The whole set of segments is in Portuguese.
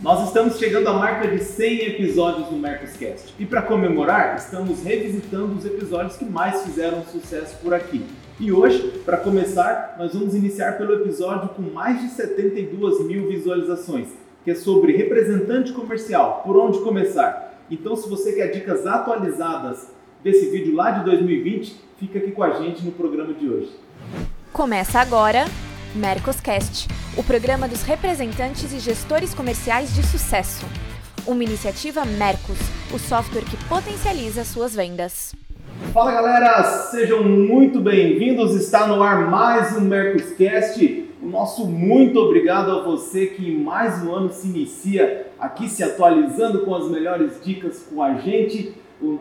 Nós estamos chegando à marca de 100 episódios do Mercoscast. E para comemorar, estamos revisitando os episódios que mais fizeram sucesso por aqui. E hoje, para começar, nós vamos iniciar pelo episódio com mais de 72 mil visualizações, que é sobre representante comercial, por onde começar. Então, se você quer dicas atualizadas desse vídeo lá de 2020, fica aqui com a gente no programa de hoje. Começa agora Mercoscast, o programa dos representantes e gestores comerciais de sucesso. Uma iniciativa Mercos, o software que potencializa suas vendas. Fala galera, sejam muito bem-vindos. Está no ar mais um Mercoscast. O nosso muito obrigado a você que mais um ano se inicia aqui se atualizando com as melhores dicas com a gente.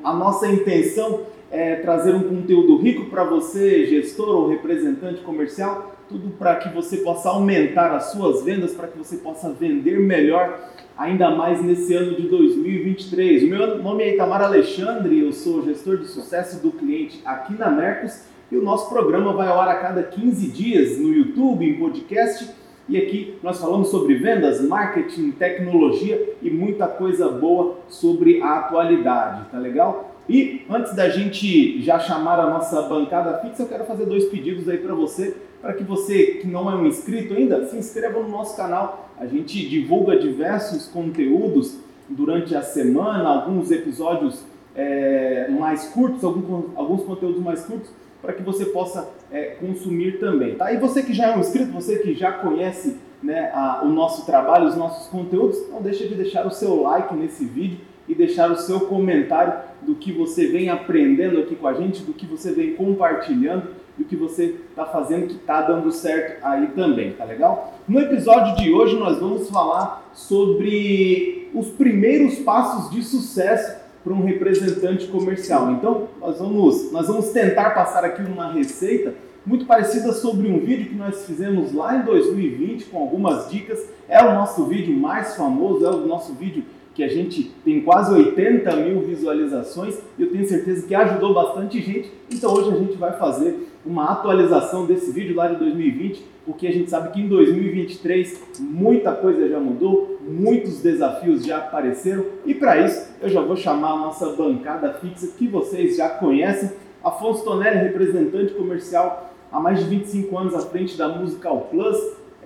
A nossa intenção é trazer um conteúdo rico para você, gestor ou representante comercial, tudo para que você possa aumentar as suas vendas, para que você possa vender melhor, ainda mais nesse ano de 2023. O meu nome é Itamar Alexandre, eu sou gestor de sucesso do cliente aqui na Mercos e o nosso programa vai ao ar a cada 15 dias no YouTube, em podcast. E aqui nós falamos sobre vendas, marketing, tecnologia e muita coisa boa sobre a atualidade, tá legal? E antes da gente já chamar a nossa bancada fixa, eu quero fazer dois pedidos aí para você para que você que não é um inscrito ainda, se inscreva no nosso canal. A gente divulga diversos conteúdos durante a semana, alguns episódios é, mais curtos, alguns, alguns conteúdos mais curtos, para que você possa é, consumir também. Tá? E você que já é um inscrito, você que já conhece né, a, o nosso trabalho, os nossos conteúdos, não deixe de deixar o seu like nesse vídeo e deixar o seu comentário do que você vem aprendendo aqui com a gente, do que você vem compartilhando e o que você está fazendo que está dando certo aí também, tá legal? No episódio de hoje nós vamos falar sobre os primeiros passos de sucesso para um representante comercial. Então nós vamos, nós vamos tentar passar aqui uma receita muito parecida sobre um vídeo que nós fizemos lá em 2020 com algumas dicas. É o nosso vídeo mais famoso, é o nosso vídeo que a gente tem quase 80 mil visualizações e eu tenho certeza que ajudou bastante gente. Então hoje a gente vai fazer uma atualização desse vídeo lá de 2020, porque a gente sabe que em 2023 muita coisa já mudou, muitos desafios já apareceram e para isso eu já vou chamar a nossa bancada fixa que vocês já conhecem. Afonso Tonelli, representante comercial há mais de 25 anos à frente da Musical Plus,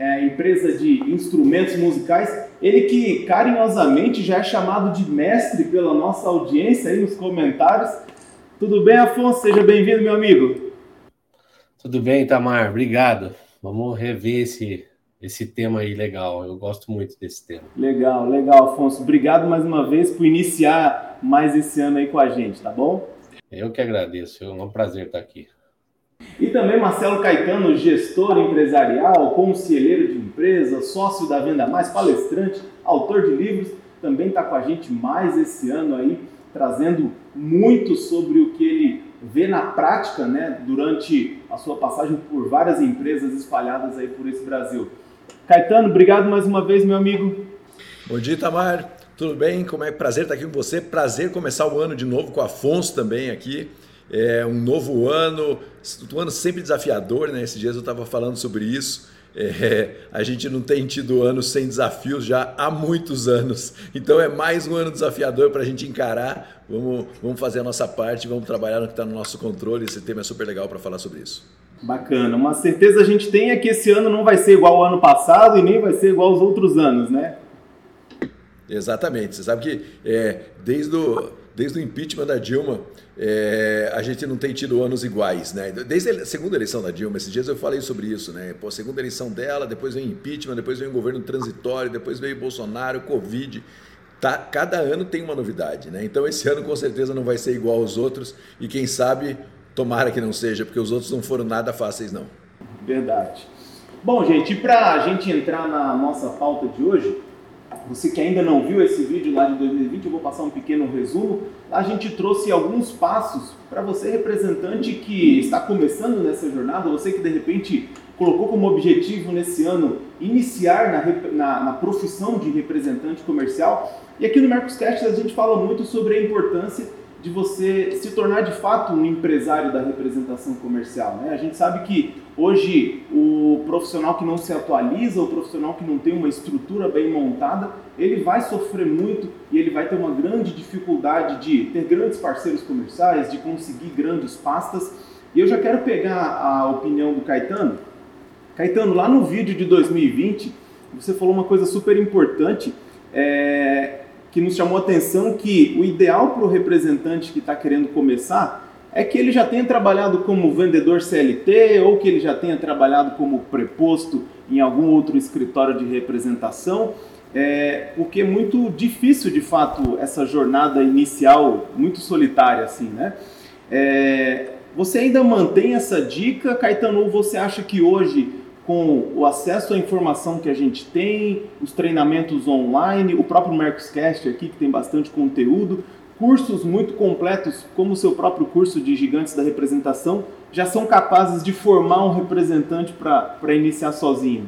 é, empresa de instrumentos musicais. Ele que carinhosamente já é chamado de mestre pela nossa audiência aí nos comentários. Tudo bem, Afonso? Seja bem-vindo, meu amigo. Tudo bem, Tamar, obrigado. Vamos rever esse, esse tema aí legal. Eu gosto muito desse tema. Legal, legal, Afonso. Obrigado mais uma vez por iniciar mais esse ano aí com a gente, tá bom? Eu que agradeço. É um prazer estar aqui. E também Marcelo Caetano, gestor empresarial, conselheiro de empresa, sócio da Venda Mais, palestrante, autor de livros, também está com a gente mais esse ano aí, trazendo muito sobre o que ele vê na prática, né, durante a sua passagem por várias empresas espalhadas aí por esse Brasil. Caetano, obrigado mais uma vez, meu amigo. Bom dia, Tamar. Tudo bem? Como é prazer estar aqui com você. Prazer começar o ano de novo com o Afonso também aqui. É um novo ano, um ano sempre desafiador, né? Esses dias eu estava falando sobre isso. É, a gente não tem tido anos sem desafios já há muitos anos. Então é mais um ano desafiador para a gente encarar. Vamos, vamos fazer a nossa parte, vamos trabalhar no que está no nosso controle. Esse tema é super legal para falar sobre isso. Bacana. Uma certeza a gente tem é que esse ano não vai ser igual ao ano passado e nem vai ser igual aos outros anos, né? Exatamente. Você sabe que é, desde o desde o impeachment da Dilma, é, a gente não tem tido anos iguais, né? Desde a segunda eleição da Dilma, esses dias eu falei sobre isso, né? Pô, segunda eleição dela, depois vem impeachment, depois o governo transitório, depois veio Bolsonaro, Covid. Tá, cada ano tem uma novidade, né? Então esse ano com certeza não vai ser igual aos outros e quem sabe, tomara que não seja, porque os outros não foram nada fáceis não. Verdade. Bom, gente, para a gente entrar na nossa pauta de hoje, você que ainda não viu esse vídeo lá de 2020, eu vou passar um pequeno resumo. A gente trouxe alguns passos para você, representante que está começando nessa jornada, você que de repente colocou como objetivo nesse ano iniciar na, na, na profissão de representante comercial. E aqui no Mercoscast a gente fala muito sobre a importância de você se tornar de fato um empresário da representação comercial. Né? A gente sabe que Hoje, o profissional que não se atualiza, o profissional que não tem uma estrutura bem montada, ele vai sofrer muito e ele vai ter uma grande dificuldade de ter grandes parceiros comerciais, de conseguir grandes pastas. E eu já quero pegar a opinião do Caetano. Caetano, lá no vídeo de 2020, você falou uma coisa super importante é, que nos chamou a atenção que o ideal para o representante que está querendo começar é que ele já tenha trabalhado como vendedor CLT ou que ele já tenha trabalhado como preposto em algum outro escritório de representação, é, porque é muito difícil de fato essa jornada inicial, muito solitária assim, né? É, você ainda mantém essa dica, Caetano, ou você acha que hoje, com o acesso à informação que a gente tem, os treinamentos online, o próprio Mercoscast aqui, que tem bastante conteúdo, cursos muito completos, como o seu próprio curso de Gigantes da Representação, já são capazes de formar um representante para iniciar sozinho?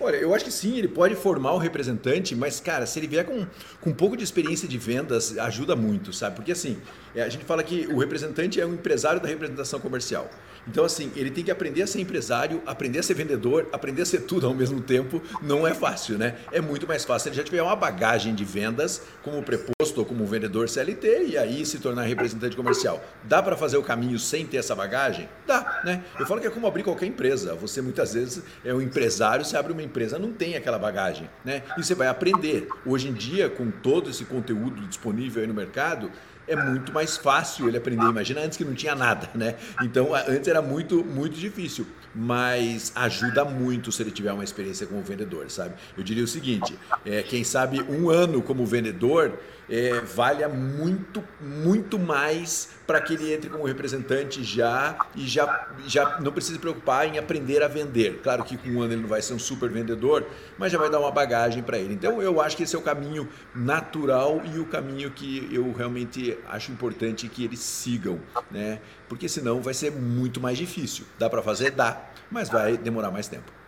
Olha, eu acho que sim, ele pode formar um representante, mas, cara, se ele vier com, com um pouco de experiência de vendas, ajuda muito, sabe? Porque, assim, é, a gente fala que o representante é um empresário da representação comercial. Então, assim, ele tem que aprender a ser empresário, aprender a ser vendedor, aprender a ser tudo ao mesmo tempo. Não é fácil, né? É muito mais fácil ele já tiver uma bagagem de vendas como preposto ou como vendedor CLT e aí se tornar representante comercial. Dá para fazer o caminho sem ter essa bagagem? Dá, né? Eu falo que é como abrir qualquer empresa. Você muitas vezes é um empresário, você abre uma empresa, não tem aquela bagagem, né? E você vai aprender. Hoje em dia, com todo esse conteúdo disponível aí no mercado, é muito mais fácil ele aprender. Imagina antes que não tinha nada, né? Então antes era muito, muito difícil. Mas ajuda muito se ele tiver uma experiência como vendedor, sabe? Eu diria o seguinte: é, quem sabe um ano como vendedor é, valha muito, muito mais para que ele entre como representante já e já, já não precisa se preocupar em aprender a vender. Claro que com um ano ele não vai ser um super vendedor, mas já vai dar uma bagagem para ele. Então eu acho que esse é o caminho natural e o caminho que eu realmente acho importante que eles sigam, né? Porque senão vai ser muito mais difícil. Dá para fazer? Dá, mas vai demorar mais tempo.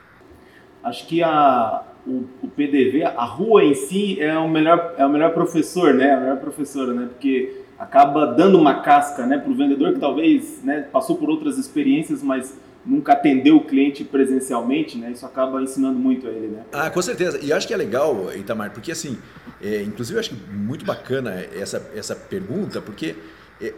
Acho que a, o, o, PDV, a rua em si é o melhor, é o melhor professor, né? A melhor professora, né? Porque acaba dando uma casca, né, para o vendedor que talvez, né, passou por outras experiências, mas nunca atendeu o cliente presencialmente, né? Isso acaba ensinando muito a ele, né? Ah, com certeza. E acho que é legal, Itamar, porque assim, é, inclusive eu acho muito bacana essa, essa pergunta, porque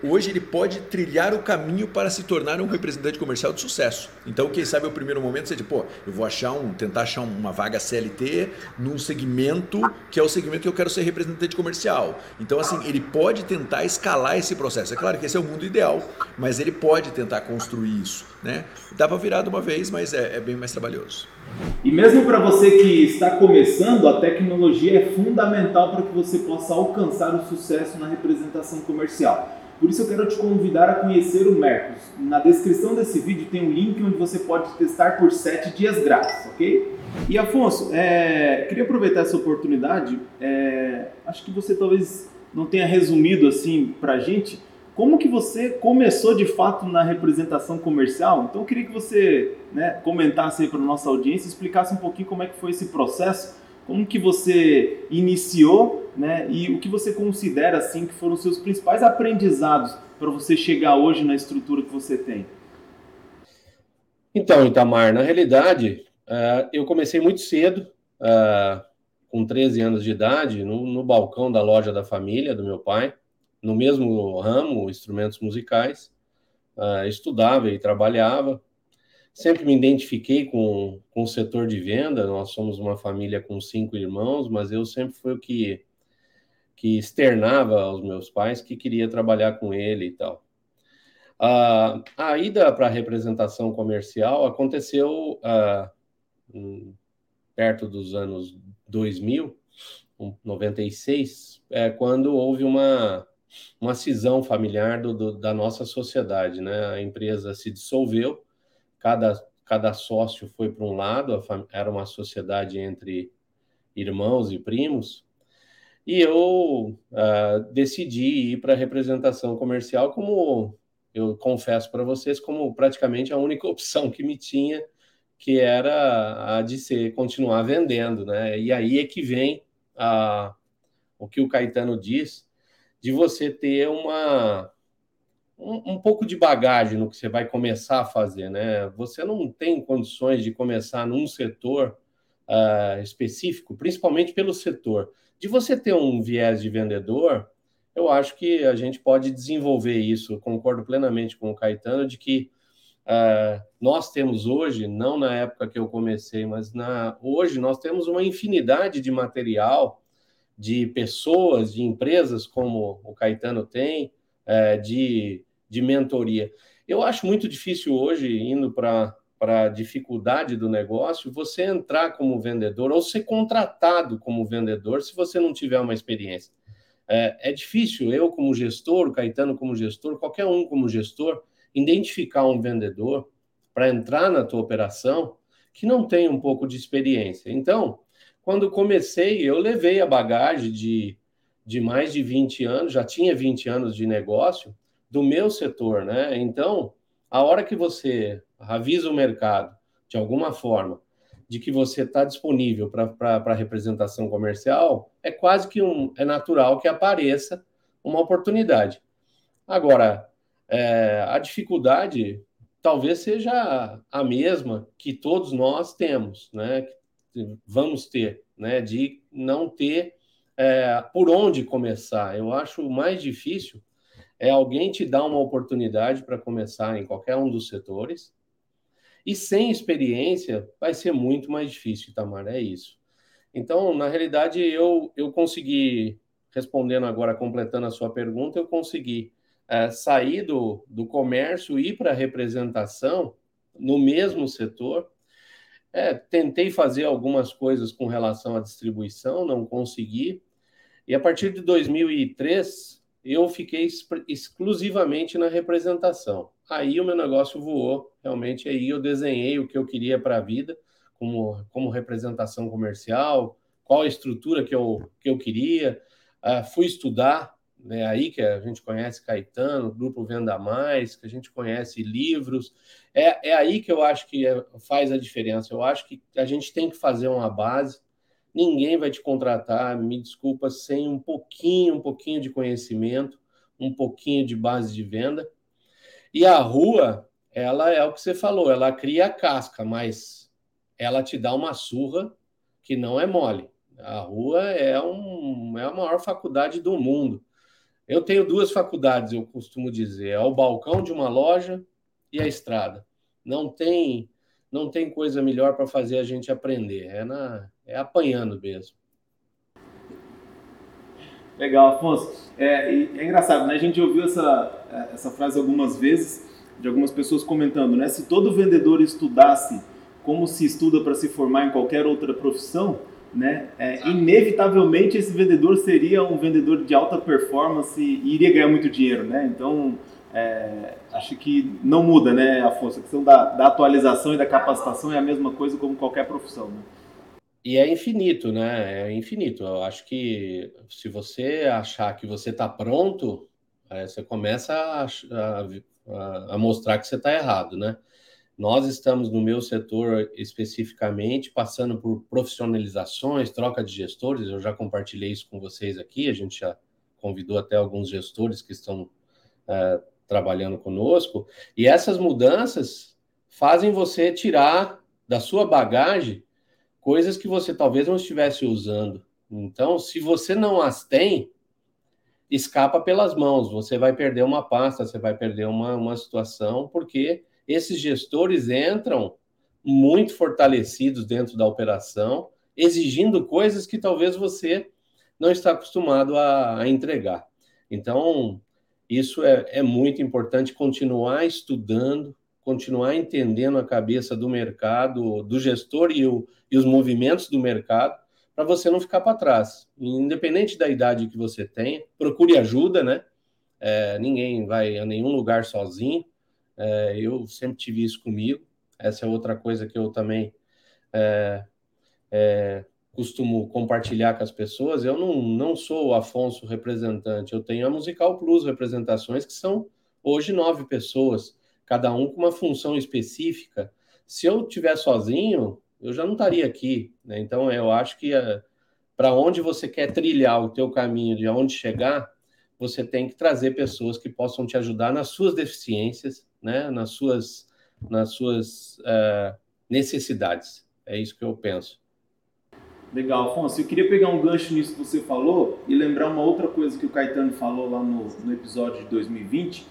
hoje ele pode trilhar o caminho para se tornar um representante comercial de sucesso. Então, quem sabe o primeiro momento diz, pô, eu vou achar um, tentar achar uma vaga CLT num segmento que é o segmento que eu quero ser representante comercial. Então, assim, ele pode tentar escalar esse processo. É claro que esse é o mundo ideal, mas ele pode tentar construir isso, né? Dá para virar de uma vez, mas é, é bem mais trabalhoso. E mesmo para você que está começando, a tecnologia é fundamental para que você possa alcançar o sucesso na representação comercial. Por isso eu quero te convidar a conhecer o Mercos. Na descrição desse vídeo tem um link onde você pode testar por 7 dias grátis, ok? E Afonso, é, queria aproveitar essa oportunidade. É, acho que você talvez não tenha resumido assim para a gente como que você começou de fato na representação comercial. Então eu queria que você né, comentasse aí para nossa audiência, explicasse um pouquinho como é que foi esse processo como que você iniciou, né? E o que você considera assim que foram os seus principais aprendizados para você chegar hoje na estrutura que você tem? Então, Itamar, na realidade, uh, eu comecei muito cedo, uh, com 13 anos de idade, no, no, balcão da loja da família do meu pai, no mesmo ramo, instrumentos musicais. Uh, estudava e trabalhava sempre me identifiquei com, com o setor de venda. Nós somos uma família com cinco irmãos, mas eu sempre fui o que, que externava aos meus pais que queria trabalhar com ele e tal. Uh, a ida para a representação comercial aconteceu uh, perto dos anos 2000, 96, é, quando houve uma, uma cisão familiar do, do, da nossa sociedade. Né? A empresa se dissolveu cada, cada sócio foi para um lado, era uma sociedade entre irmãos e primos, e eu uh, decidi ir para a representação comercial como eu confesso para vocês como praticamente a única opção que me tinha que era a de ser continuar vendendo, né? E aí é que vem a, o que o Caetano diz de você ter uma um, um, pouco de bagagem no que você vai começar a fazer, né? Você não tem condições de começar num setor uh, específico, principalmente pelo setor. De você ter um viés de vendedor, eu acho que a gente pode desenvolver isso. concordo plenamente com o Caetano de que uh, nós temos hoje, não na época que eu comecei, mas na, hoje nós temos uma infinidade de material, de pessoas, de empresas, como o Caetano tem, uh, de, de mentoria. Eu acho muito difícil hoje, indo para a dificuldade do negócio, você entrar como vendedor ou ser contratado como vendedor se você não tiver uma experiência. É, é difícil eu, como gestor, Caetano como gestor, qualquer um como gestor, identificar um vendedor para entrar na tua operação que não tem um pouco de experiência. Então, quando comecei, eu levei a bagagem de, de mais de 20 anos, já tinha 20 anos de negócio do meu setor, né? Então, a hora que você avisa o mercado, de alguma forma, de que você está disponível para representação comercial, é quase que um, é natural que apareça uma oportunidade. Agora, é, a dificuldade talvez seja a mesma que todos nós temos, né? Vamos ter, né? De não ter é, por onde começar. Eu acho mais difícil é alguém te dar uma oportunidade para começar em qualquer um dos setores. E sem experiência vai ser muito mais difícil, Tamara, é isso. Então, na realidade, eu, eu consegui, respondendo agora, completando a sua pergunta, eu consegui é, sair do, do comércio e ir para a representação no mesmo setor. É, tentei fazer algumas coisas com relação à distribuição, não consegui. E a partir de 2003, eu fiquei exclusivamente na representação. Aí o meu negócio voou, realmente aí eu desenhei o que eu queria para a vida, como, como representação comercial, qual a estrutura que eu, que eu queria, uh, fui estudar, né, aí que a gente conhece Caetano, Grupo Venda Mais, que a gente conhece livros, é, é aí que eu acho que é, faz a diferença, eu acho que a gente tem que fazer uma base, Ninguém vai te contratar, me desculpa, sem um pouquinho, um pouquinho de conhecimento, um pouquinho de base de venda. E a rua, ela é o que você falou, ela cria a casca, mas ela te dá uma surra que não é mole. A rua é, um, é a maior faculdade do mundo. Eu tenho duas faculdades, eu costumo dizer, é o balcão de uma loja e a estrada. Não tem não tem coisa melhor para fazer a gente aprender. É, na, é apanhando mesmo. Legal, Afonso. É, é engraçado, né? A gente ouviu essa, essa frase algumas vezes de algumas pessoas comentando, né? Se todo vendedor estudasse como se estuda para se formar em qualquer outra profissão, né? É, inevitavelmente esse vendedor seria um vendedor de alta performance e iria ganhar muito dinheiro, né? Então, é, acho que não muda, né, Afonso? A questão da, da, atualização e da capacitação é a mesma coisa como qualquer profissão, né? E é infinito, né? É infinito. Eu acho que se você achar que você está pronto, é, você começa a, a, a mostrar que você está errado, né? Nós estamos no meu setor especificamente passando por profissionalizações, troca de gestores. Eu já compartilhei isso com vocês aqui. A gente já convidou até alguns gestores que estão é, trabalhando conosco, e essas mudanças fazem você tirar da sua bagagem coisas que você talvez não estivesse usando. Então, se você não as tem, escapa pelas mãos, você vai perder uma pasta, você vai perder uma, uma situação, porque esses gestores entram muito fortalecidos dentro da operação, exigindo coisas que talvez você não está acostumado a, a entregar. Então, isso é, é muito importante continuar estudando, continuar entendendo a cabeça do mercado, do gestor e, o, e os movimentos do mercado, para você não ficar para trás. Independente da idade que você tenha, procure ajuda, né? É, ninguém vai a nenhum lugar sozinho. É, eu sempre tive isso comigo. Essa é outra coisa que eu também é, é costumo compartilhar com as pessoas, eu não, não sou o Afonso representante, eu tenho a Musical Plus representações, que são hoje nove pessoas, cada um com uma função específica. Se eu estiver sozinho, eu já não estaria aqui. Né? Então, eu acho que eh, para onde você quer trilhar o teu caminho, de onde chegar, você tem que trazer pessoas que possam te ajudar nas suas deficiências, né? nas suas, nas suas uh, necessidades. É isso que eu penso. Legal, Afonso. Eu queria pegar um gancho nisso que você falou e lembrar uma outra coisa que o Caetano falou lá no, no episódio de 2020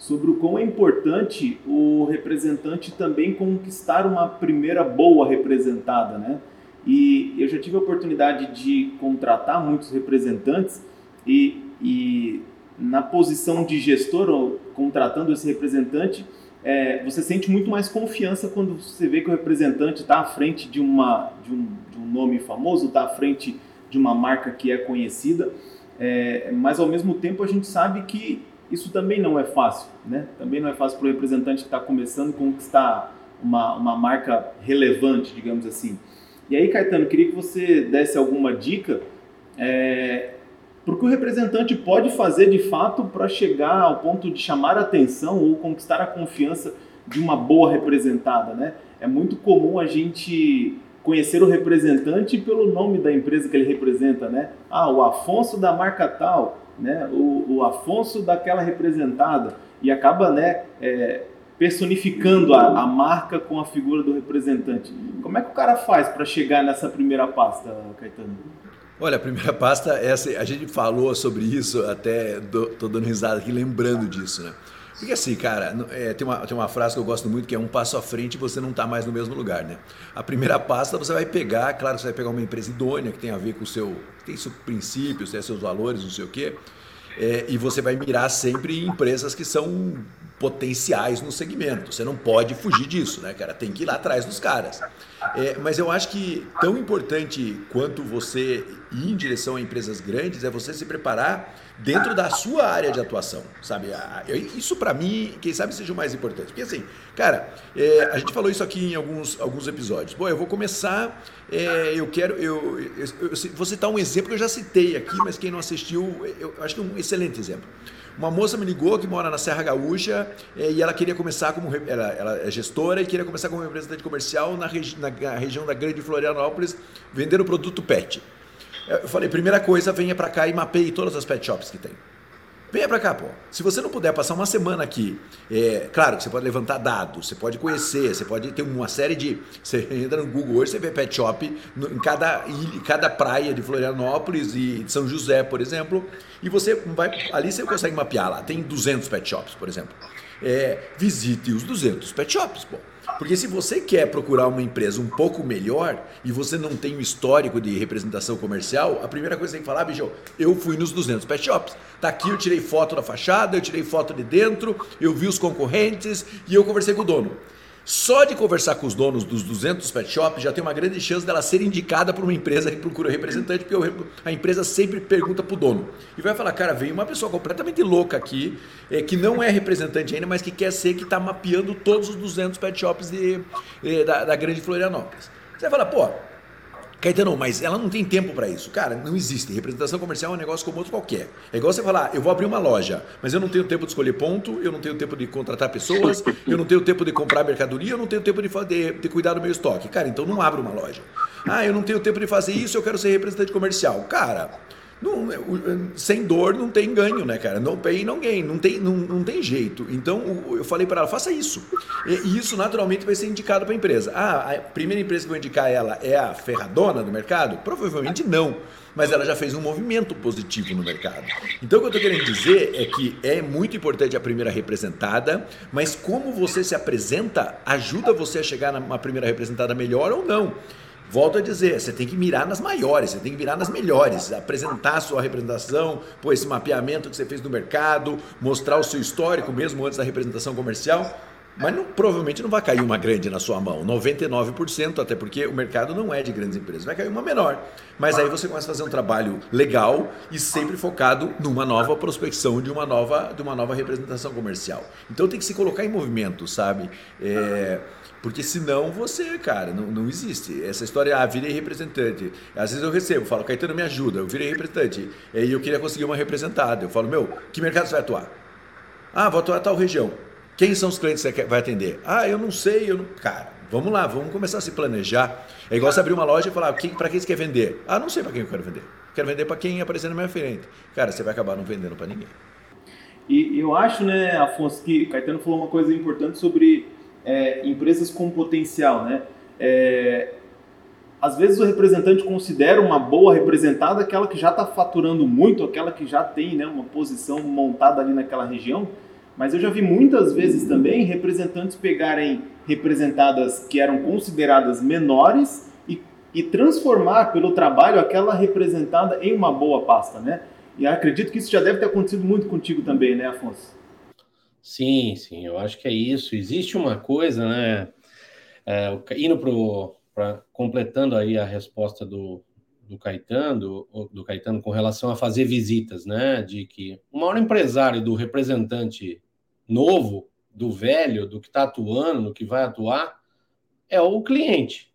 sobre o quão é importante o representante também conquistar uma primeira boa representada, né? E eu já tive a oportunidade de contratar muitos representantes e, e na posição de gestor, ou contratando esse representante, é, você sente muito mais confiança quando você vê que o representante está à frente de, uma, de, um, de um nome famoso, está à frente de uma marca que é conhecida, é, mas ao mesmo tempo a gente sabe que isso também não é fácil, né? Também não é fácil para o representante que está começando conquistar uma, uma marca relevante, digamos assim. E aí, Caetano, queria que você desse alguma dica é, porque o representante pode fazer de fato para chegar ao ponto de chamar a atenção ou conquistar a confiança de uma boa representada, né? É muito comum a gente conhecer o representante pelo nome da empresa que ele representa, né? Ah, o Afonso da marca tal, né? O, o Afonso daquela representada e acaba, né? É, personificando a, a, marca com a figura do representante. Como é que o cara faz para chegar nessa primeira pasta, Caetano? Olha, a primeira pasta, essa, a gente falou sobre isso, até tô dando risada aqui lembrando disso, né? Porque assim, cara, é, tem, uma, tem uma frase que eu gosto muito que é um passo à frente e você não está mais no mesmo lugar, né? A primeira pasta você vai pegar, claro, você vai pegar uma empresa idônea que tem a ver com o seu, tem seus princípios, tem seus valores, não sei o quê, é, e você vai mirar sempre em empresas que são potenciais no segmento. Você não pode fugir disso, né, cara? Tem que ir lá atrás dos caras. É, mas eu acho que tão importante quanto você ir em direção a empresas grandes é você se preparar dentro da sua área de atuação, sabe? Isso para mim, quem sabe seja o mais importante. Porque assim, cara, é, a gente falou isso aqui em alguns, alguns episódios. Bom, eu vou começar, é, eu quero, eu, eu, eu, vou citar um exemplo que eu já citei aqui, mas quem não assistiu, eu acho que é um excelente exemplo. Uma moça me ligou que mora na Serra Gaúcha é, e ela queria começar como. Ela, ela, é gestora e queria começar como representante comercial na, regi na, na região da Grande Florianópolis, vendendo produto pet. Eu falei, primeira coisa, venha para cá e mapeie todas as pet shops que tem. Venha para cá, pô. Se você não puder passar uma semana aqui, é, claro que você pode levantar dados, você pode conhecer, você pode ter uma série de. Você entra no Google hoje, você vê pet shop em cada, ilha, cada praia de Florianópolis e de São José, por exemplo, e você vai. Ali você consegue mapear lá. Tem 200 pet shops, por exemplo. É, visite os 200 pet shops, pô. Porque se você quer procurar uma empresa um pouco melhor e você não tem um histórico de representação comercial, a primeira coisa que você tem que falar, bicho, eu fui nos 200 pet shops. Tá aqui, eu tirei foto da fachada, eu tirei foto de dentro, eu vi os concorrentes e eu conversei com o dono. Só de conversar com os donos dos 200 pet shops já tem uma grande chance dela ser indicada por uma empresa que procura representante, porque a empresa sempre pergunta para o dono. E vai falar, cara, veio uma pessoa completamente louca aqui, é, que não é representante ainda, mas que quer ser, que está mapeando todos os 200 pet shops de, de, da, da grande Florianópolis. Você vai falar, pô, Caetano, mas ela não tem tempo para isso. Cara, não existe. Representação comercial é um negócio como outro qualquer. É igual você falar, eu vou abrir uma loja, mas eu não tenho tempo de escolher ponto, eu não tenho tempo de contratar pessoas, eu não tenho tempo de comprar mercadoria, eu não tenho tempo de, de, de cuidar do meu estoque. Cara, então não abra uma loja. Ah, eu não tenho tempo de fazer isso, eu quero ser representante comercial. Cara, não, sem dor não tem ganho, né, cara? No pain, no gain, não tem, não, não tem jeito. Então eu falei para ela, faça isso. E isso naturalmente vai ser indicado para a empresa. Ah, a primeira empresa que eu vou indicar ela é a ferradona do mercado? Provavelmente não. Mas ela já fez um movimento positivo no mercado. Então o que eu estou querendo dizer é que é muito importante a primeira representada, mas como você se apresenta ajuda você a chegar numa primeira representada melhor ou não. Volto a dizer, você tem que mirar nas maiores, você tem que mirar nas melhores, apresentar a sua representação, pô, esse mapeamento que você fez do mercado, mostrar o seu histórico mesmo antes da representação comercial. Mas não, provavelmente não vai cair uma grande na sua mão, 99%, até porque o mercado não é de grandes empresas, vai cair uma menor. Mas aí você começa a fazer um trabalho legal e sempre focado numa nova prospecção de uma nova, de uma nova representação comercial. Então tem que se colocar em movimento, sabe? É porque senão você, cara, não, não existe. Essa história, ah, virei representante. Às vezes eu recebo, falo, Caetano, me ajuda, eu virei representante. E eu queria conseguir uma representada. Eu falo, meu, que mercado você vai atuar? Ah, vou atuar tal região. Quem são os clientes que você vai atender? Ah, eu não sei, eu não. Cara, vamos lá, vamos começar a se planejar. É igual você abrir uma loja e falar, para quem você quer vender? Ah, não sei para quem eu quero vender. Quero vender para quem aparecer na minha frente. Cara, você vai acabar não vendendo para ninguém. E eu acho, né, Afonso, que o Caetano falou uma coisa importante sobre é, empresas com potencial, né? É, às vezes o representante considera uma boa representada aquela que já está faturando muito, aquela que já tem né, uma posição montada ali naquela região, mas eu já vi muitas vezes também representantes pegarem representadas que eram consideradas menores e, e transformar pelo trabalho aquela representada em uma boa pasta, né? E acredito que isso já deve ter acontecido muito contigo também, né, Afonso? Sim, sim, eu acho que é isso. Existe uma coisa, né? É, indo para completando aí a resposta do, do Caetano, do, do Caetano com relação a fazer visitas, né? De que o maior empresário do representante novo, do velho, do que está atuando, do que vai atuar, é o cliente.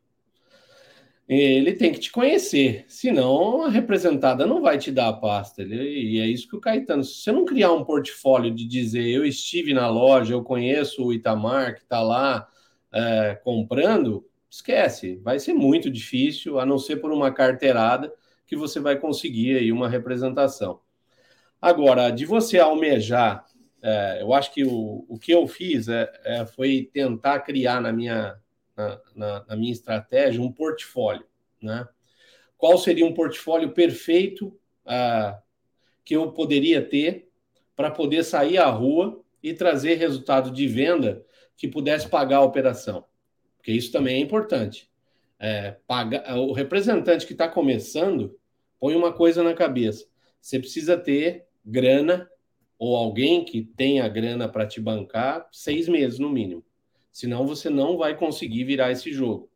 Ele tem que te conhecer, senão a representada não vai te dar a pasta. E é isso que o Caetano, se você não criar um portfólio de dizer eu estive na loja, eu conheço o Itamar que está lá é, comprando, esquece, vai ser muito difícil, a não ser por uma carteirada que você vai conseguir aí uma representação. Agora, de você almejar, é, eu acho que o, o que eu fiz é, é foi tentar criar na minha, na, na, na, minha estratégia um portfólio, né? Qual seria um portfólio perfeito uh, que eu poderia ter para poder sair à rua e trazer resultado de venda que pudesse pagar a operação? porque isso também é importante. É, paga, o representante que está começando põe uma coisa na cabeça: você precisa ter grana ou alguém que tenha grana para te bancar seis meses no mínimo. Senão você não vai conseguir virar esse jogo.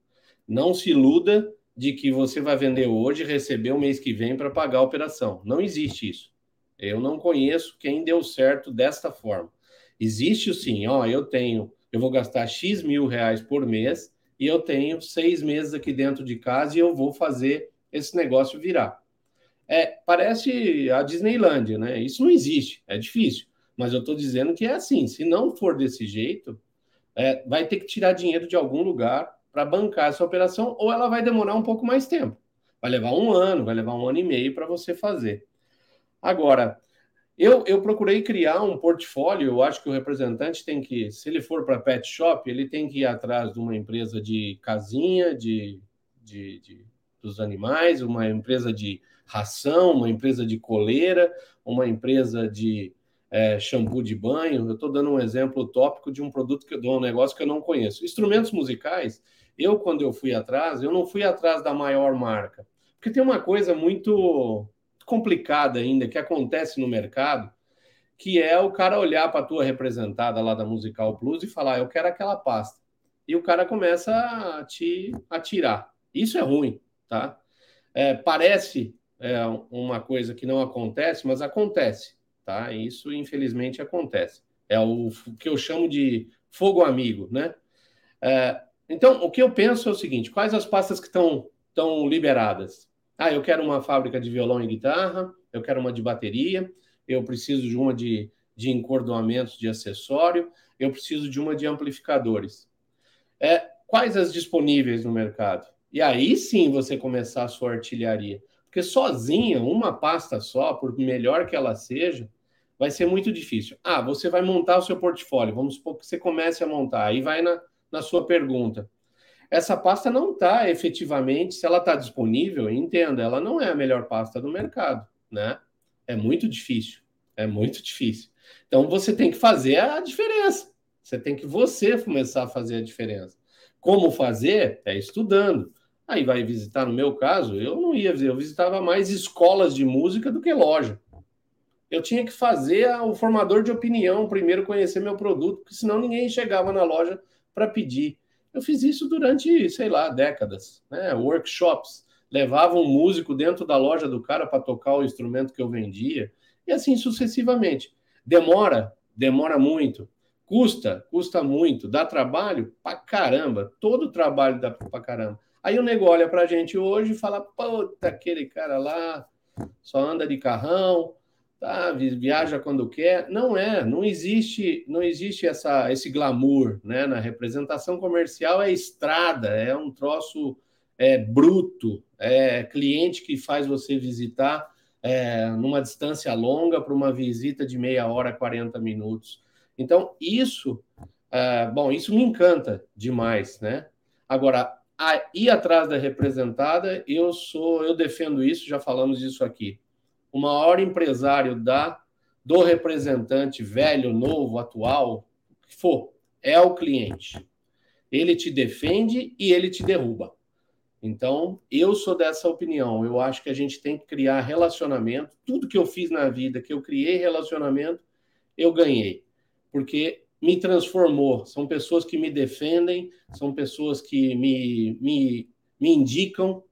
Não se iluda de que você vai vender hoje e receber o mês que vem para pagar a operação. Não existe isso. Eu não conheço quem deu certo desta forma. Existe sim, ó, eu tenho eu vou gastar X mil reais por mês e eu tenho seis meses aqui dentro de casa e eu vou fazer esse negócio virar. É, parece a Disneylandia, né? Isso não existe, é difícil. Mas eu estou dizendo que é assim. Se não for desse jeito, é, vai ter que tirar dinheiro de algum lugar para bancar essa operação, ou ela vai demorar um pouco mais tempo. Vai levar um ano, vai levar um ano e meio para você fazer. Agora, eu, eu procurei criar um portfólio. Eu acho que o representante tem que, se ele for para pet shop, ele tem que ir atrás de uma empresa de casinha, de, de, de dos animais, uma empresa de ração, uma empresa de coleira, uma empresa de é, shampoo de banho. Eu estou dando um exemplo tópico de um produto que de um negócio que eu não conheço. Instrumentos musicais. Eu, quando eu fui atrás, eu não fui atrás da maior marca, porque tem uma coisa muito complicada ainda que acontece no mercado, que é o cara olhar para a tua representada lá da Musical Plus e falar, eu quero aquela pasta. E o cara começa a te atirar. Isso é ruim, tá? É, parece é, uma coisa que não acontece, mas acontece, tá? Isso, infelizmente, acontece. É o que eu chamo de fogo amigo, né? É, então, o que eu penso é o seguinte: quais as pastas que estão liberadas? Ah, eu quero uma fábrica de violão e guitarra, eu quero uma de bateria, eu preciso de uma de, de encordoamentos de acessório, eu preciso de uma de amplificadores. É, quais as disponíveis no mercado? E aí sim você começar a sua artilharia. Porque sozinha, uma pasta só, por melhor que ela seja, vai ser muito difícil. Ah, você vai montar o seu portfólio, vamos supor que você comece a montar, aí vai na, na sua pergunta essa pasta não está efetivamente, se ela está disponível, entenda, ela não é a melhor pasta do mercado, né? É muito difícil, é muito difícil. Então você tem que fazer a diferença. Você tem que você começar a fazer a diferença. Como fazer? É estudando. Aí vai visitar, no meu caso, eu não ia, eu visitava mais escolas de música do que loja. Eu tinha que fazer o formador de opinião, primeiro conhecer meu produto, porque senão ninguém chegava na loja para pedir. Eu fiz isso durante, sei lá, décadas, né? Workshops. Levava um músico dentro da loja do cara para tocar o instrumento que eu vendia, e assim sucessivamente. Demora, demora muito. Custa, custa muito. Dá trabalho? Pra caramba. Todo trabalho dá pra caramba. Aí o nego olha pra gente hoje e fala: puta, aquele cara lá só anda de carrão, tá, viaja quando quer. Não é, não existe, não existe essa, esse glamour, né? Na representação comercial é estrada, é um troço é bruto, é cliente que faz você visitar é, numa distância longa para uma visita de meia hora, 40 minutos. Então, isso, é, bom, isso me encanta demais, né? Agora, a, ir atrás da representada, eu sou, eu defendo isso, já falamos disso aqui. O maior empresário da do representante velho, novo, atual, que for, é o cliente. Ele te defende e ele te derruba. Então, eu sou dessa opinião. Eu acho que a gente tem que criar relacionamento. Tudo que eu fiz na vida, que eu criei relacionamento, eu ganhei. Porque me transformou. São pessoas que me defendem, são pessoas que me, me, me indicam.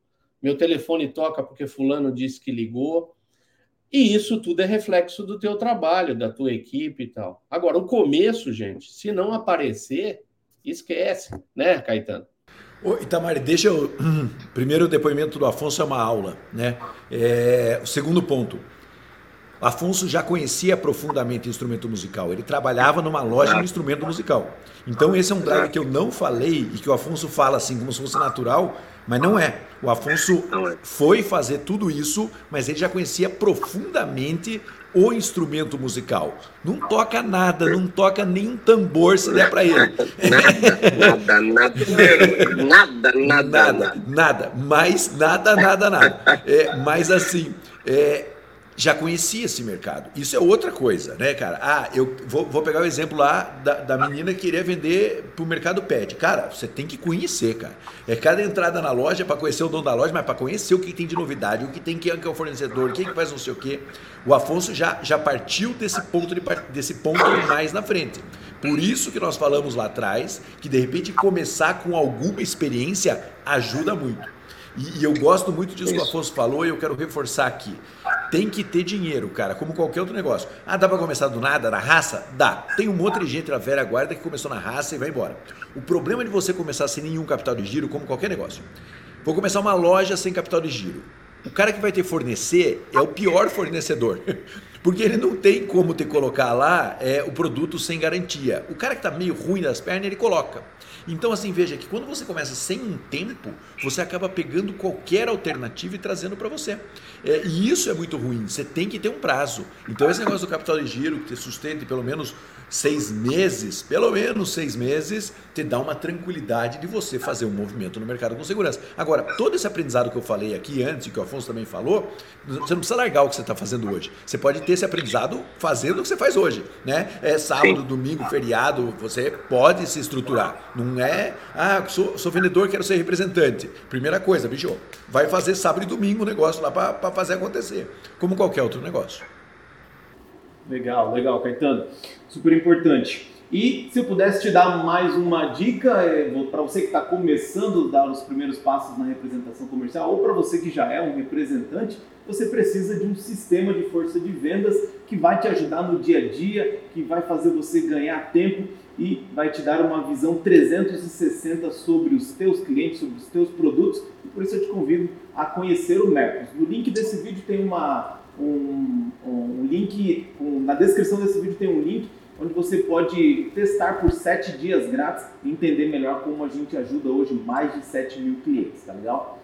Meu telefone toca porque Fulano disse que ligou. E isso tudo é reflexo do teu trabalho, da tua equipe e tal. Agora, o começo, gente, se não aparecer, esquece, né, Caetano? Ô, Itamar, deixa eu. Primeiro, o depoimento do Afonso é uma aula, né? É... O segundo ponto. Afonso já conhecia profundamente instrumento musical. Ele trabalhava numa loja de instrumento musical. Então, esse é um drive que eu não falei e que o Afonso fala assim, como se fosse natural, mas não é. O Afonso é. foi fazer tudo isso, mas ele já conhecia profundamente o instrumento musical. Não toca nada, não toca nenhum tambor se der para ele. Nada, nada, nada, nada, nada, nada, nada, mais nada, nada, nada. É, mas assim, é, já conhecia esse mercado. Isso é outra coisa, né, cara? Ah, eu vou, vou pegar o exemplo lá da, da menina que queria vender para o mercado pet. Cara, você tem que conhecer, cara. É cada entrada na loja para conhecer o dono da loja, mas para conhecer o que tem de novidade, o que tem, quem é o fornecedor, quem que faz não sei o quê. O Afonso já, já partiu desse ponto, de, desse ponto mais na frente. Por isso que nós falamos lá atrás que de repente começar com alguma experiência ajuda muito. E, e, eu gosto muito disso que o Afonso falou e eu quero reforçar aqui. Tem que ter dinheiro, cara, como qualquer outro negócio. Ah, dá para começar do nada, na raça? Dá. Tem um monte de gente na velha guarda que começou na raça e vai embora. O problema de você começar sem nenhum capital de giro, como qualquer negócio. Vou começar uma loja sem capital de giro. O cara que vai ter fornecer é o pior fornecedor. Porque ele não tem como te colocar lá é, o produto sem garantia. O cara que está meio ruim das pernas, ele coloca. Então, assim, veja que quando você começa sem um tempo, você acaba pegando qualquer alternativa e trazendo para você. É, e isso é muito ruim. Você tem que ter um prazo. Então, esse negócio do capital de giro, que te sustente pelo menos seis meses, pelo menos seis meses, te dá uma tranquilidade de você fazer um movimento no mercado com segurança. Agora, todo esse aprendizado que eu falei aqui antes, que o Afonso também falou, você não precisa largar o que você está fazendo hoje. Você pode ter esse aprendizado fazendo o que você faz hoje. Né? É sábado, Sim. domingo, feriado, você pode se estruturar. Não é, ah, sou, sou vendedor, quero ser representante. Primeira coisa, bicho, vai fazer sábado e domingo o negócio lá para fazer acontecer, como qualquer outro negócio. Legal, legal, Caetano. Super importante. E se eu pudesse te dar mais uma dica, é, para você que está começando a dar os primeiros passos na representação comercial, ou para você que já é um representante, você precisa de um sistema de força de vendas que vai te ajudar no dia a dia, que vai fazer você ganhar tempo e vai te dar uma visão 360 sobre os teus clientes, sobre os teus produtos. E por isso eu te convido a conhecer o Mercos. No link desse vídeo tem uma, um, um link, um, na descrição desse vídeo tem um link onde você pode testar por 7 dias grátis e entender melhor como a gente ajuda hoje mais de 7 mil clientes, tá legal?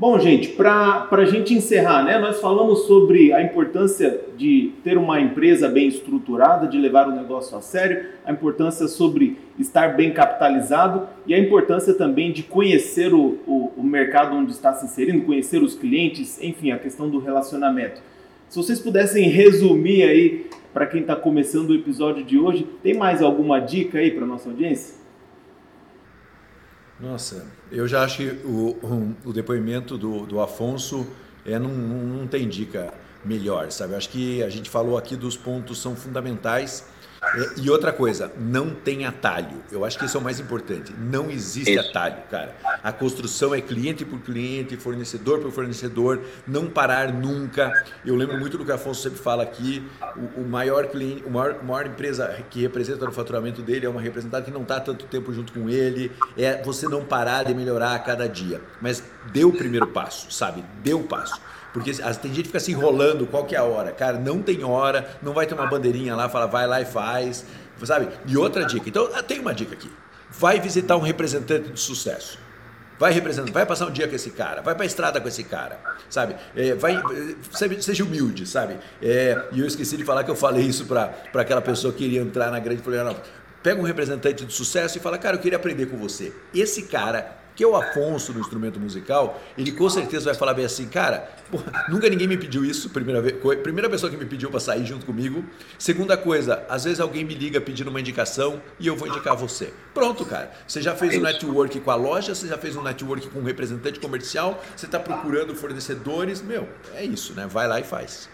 Bom, gente, para a gente encerrar, né, nós falamos sobre a importância de ter uma empresa bem estruturada, de levar o negócio a sério, a importância sobre estar bem capitalizado e a importância também de conhecer o, o, o mercado onde está se inserindo, conhecer os clientes, enfim, a questão do relacionamento. Se vocês pudessem resumir aí para quem está começando o episódio de hoje, tem mais alguma dica aí para nossa audiência? Nossa, eu já acho que o, um, o depoimento do, do Afonso é, não, não tem dica melhor, sabe? Acho que a gente falou aqui dos pontos são fundamentais e outra coisa, não tem atalho. Eu acho que isso é o mais importante. Não existe isso. atalho, cara. A construção é cliente por cliente, fornecedor por fornecedor, não parar nunca. Eu lembro muito do que o Afonso sempre fala aqui. O, o maior cliente, o maior, maior, empresa que representa no faturamento dele é uma representada que não está tanto tempo junto com ele. É você não parar de melhorar a cada dia. Mas dê o primeiro passo, sabe? Dê o passo. Porque tem gente que fica se enrolando, qual que é a hora? Cara, não tem hora, não vai ter uma bandeirinha lá, fala vai lá e faz, sabe? E outra dica, então ah, tem uma dica aqui. Vai visitar um representante de sucesso. vai representando, vai passar um dia com esse cara, vai para a estrada com esse cara, sabe? É, vai, seja humilde, sabe? É, e eu esqueci de falar que eu falei isso para aquela pessoa que iria entrar na grande Florianópolis. Pega um representante de sucesso e fala, cara, eu queria aprender com você. Esse cara que é o Afonso no instrumento musical, ele com certeza vai falar bem assim, cara, nunca ninguém me pediu isso, primeira, vez, primeira pessoa que me pediu para sair junto comigo. Segunda coisa, às vezes alguém me liga pedindo uma indicação e eu vou indicar você. Pronto, cara. Você já fez um network com a loja, você já fez um network com um representante comercial, você está procurando fornecedores, meu, é isso, né? Vai lá e faz.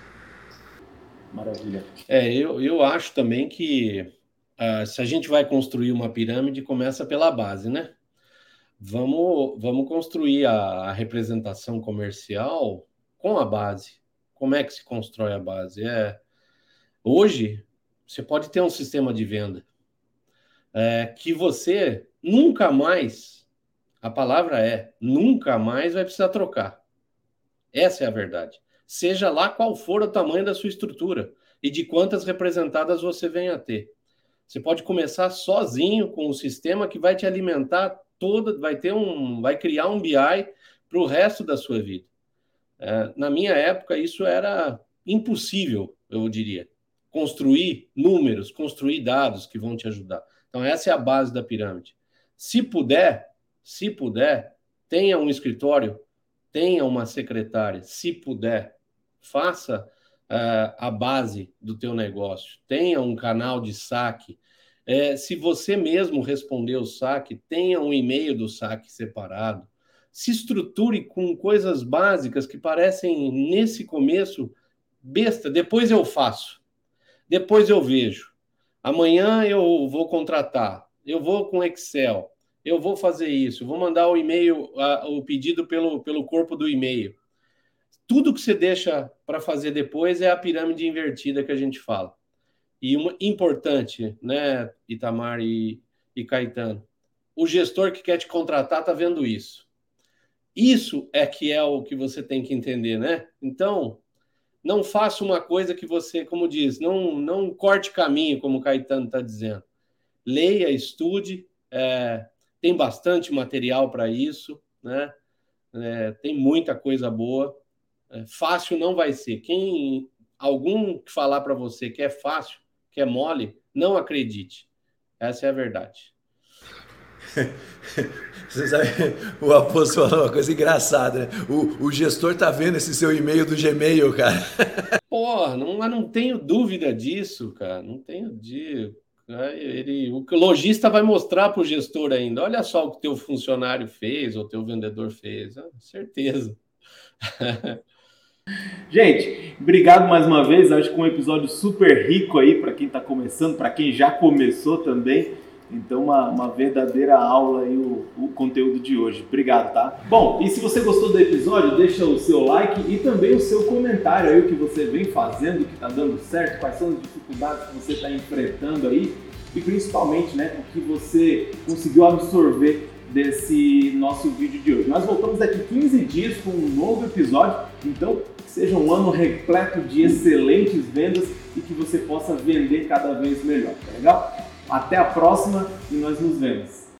Maravilha. É, eu, eu acho também que uh, se a gente vai construir uma pirâmide, começa pela base, né? Vamos, vamos construir a, a, representação comercial com a base. Como é que se constrói a base? É, hoje, você pode ter um sistema de venda é, que você nunca mais, a palavra é, nunca mais vai precisar trocar. Essa é a verdade. Seja lá qual for o tamanho da sua estrutura e de quantas representadas você venha a ter. Você pode começar sozinho com um sistema que vai te alimentar toda, vai ter um, vai criar um BI para o resto da sua vida. É, na minha época, isso era impossível, eu diria. Construir números, construir dados que vão te ajudar. Então, essa é a base da pirâmide. Se puder, se puder, tenha um escritório, tenha uma secretária, se puder, faça uh, a base do teu negócio, tenha um canal de saque, é, se você mesmo responder o saque, tenha um e-mail do saque separado. Se estruture com coisas básicas que parecem, nesse começo, besta. Depois eu faço. Depois eu vejo. Amanhã eu vou contratar. Eu vou com Excel. Eu vou fazer isso. Vou mandar o e-mail, o pedido pelo, pelo corpo do e-mail. Tudo que você deixa para fazer depois é a pirâmide invertida que a gente fala. E uma importante, né, Itamar e, e Caetano, o gestor que quer te contratar está vendo isso. Isso é que é o que você tem que entender, né? Então, não faça uma coisa que você, como diz, não, não corte caminho, como o Caetano está dizendo. Leia, estude, é, tem bastante material para isso, né? É, tem muita coisa boa. É, fácil não vai ser. Quem algum falar para você que é fácil, que é mole, não acredite. Essa é a verdade. Você sabe, o Aposto falou uma coisa engraçada, né? O, o gestor tá vendo esse seu e-mail do Gmail, cara. Porra, não, não tenho dúvida disso, cara. Não tenho de. Ele, o lojista vai mostrar para o gestor ainda. Olha só o que teu funcionário fez, ou teu vendedor fez. Ah, certeza. Gente, obrigado mais uma vez. Acho que um episódio super rico aí para quem está começando, para quem já começou também. Então, uma, uma verdadeira aula aí o, o, conteúdo de hoje. Obrigado, tá? Bom, e se você gostou do episódio, deixa o seu like e também o seu comentário aí, o que você vem fazendo, o que está dando certo, quais são as dificuldades que você está enfrentando aí e principalmente, né, o que você conseguiu absorver desse nosso vídeo de hoje. Nós voltamos daqui 15 dias com um novo episódio, então seja um ano repleto de excelentes vendas e que você possa vender cada vez melhor, tá legal? Até a próxima e nós nos vemos.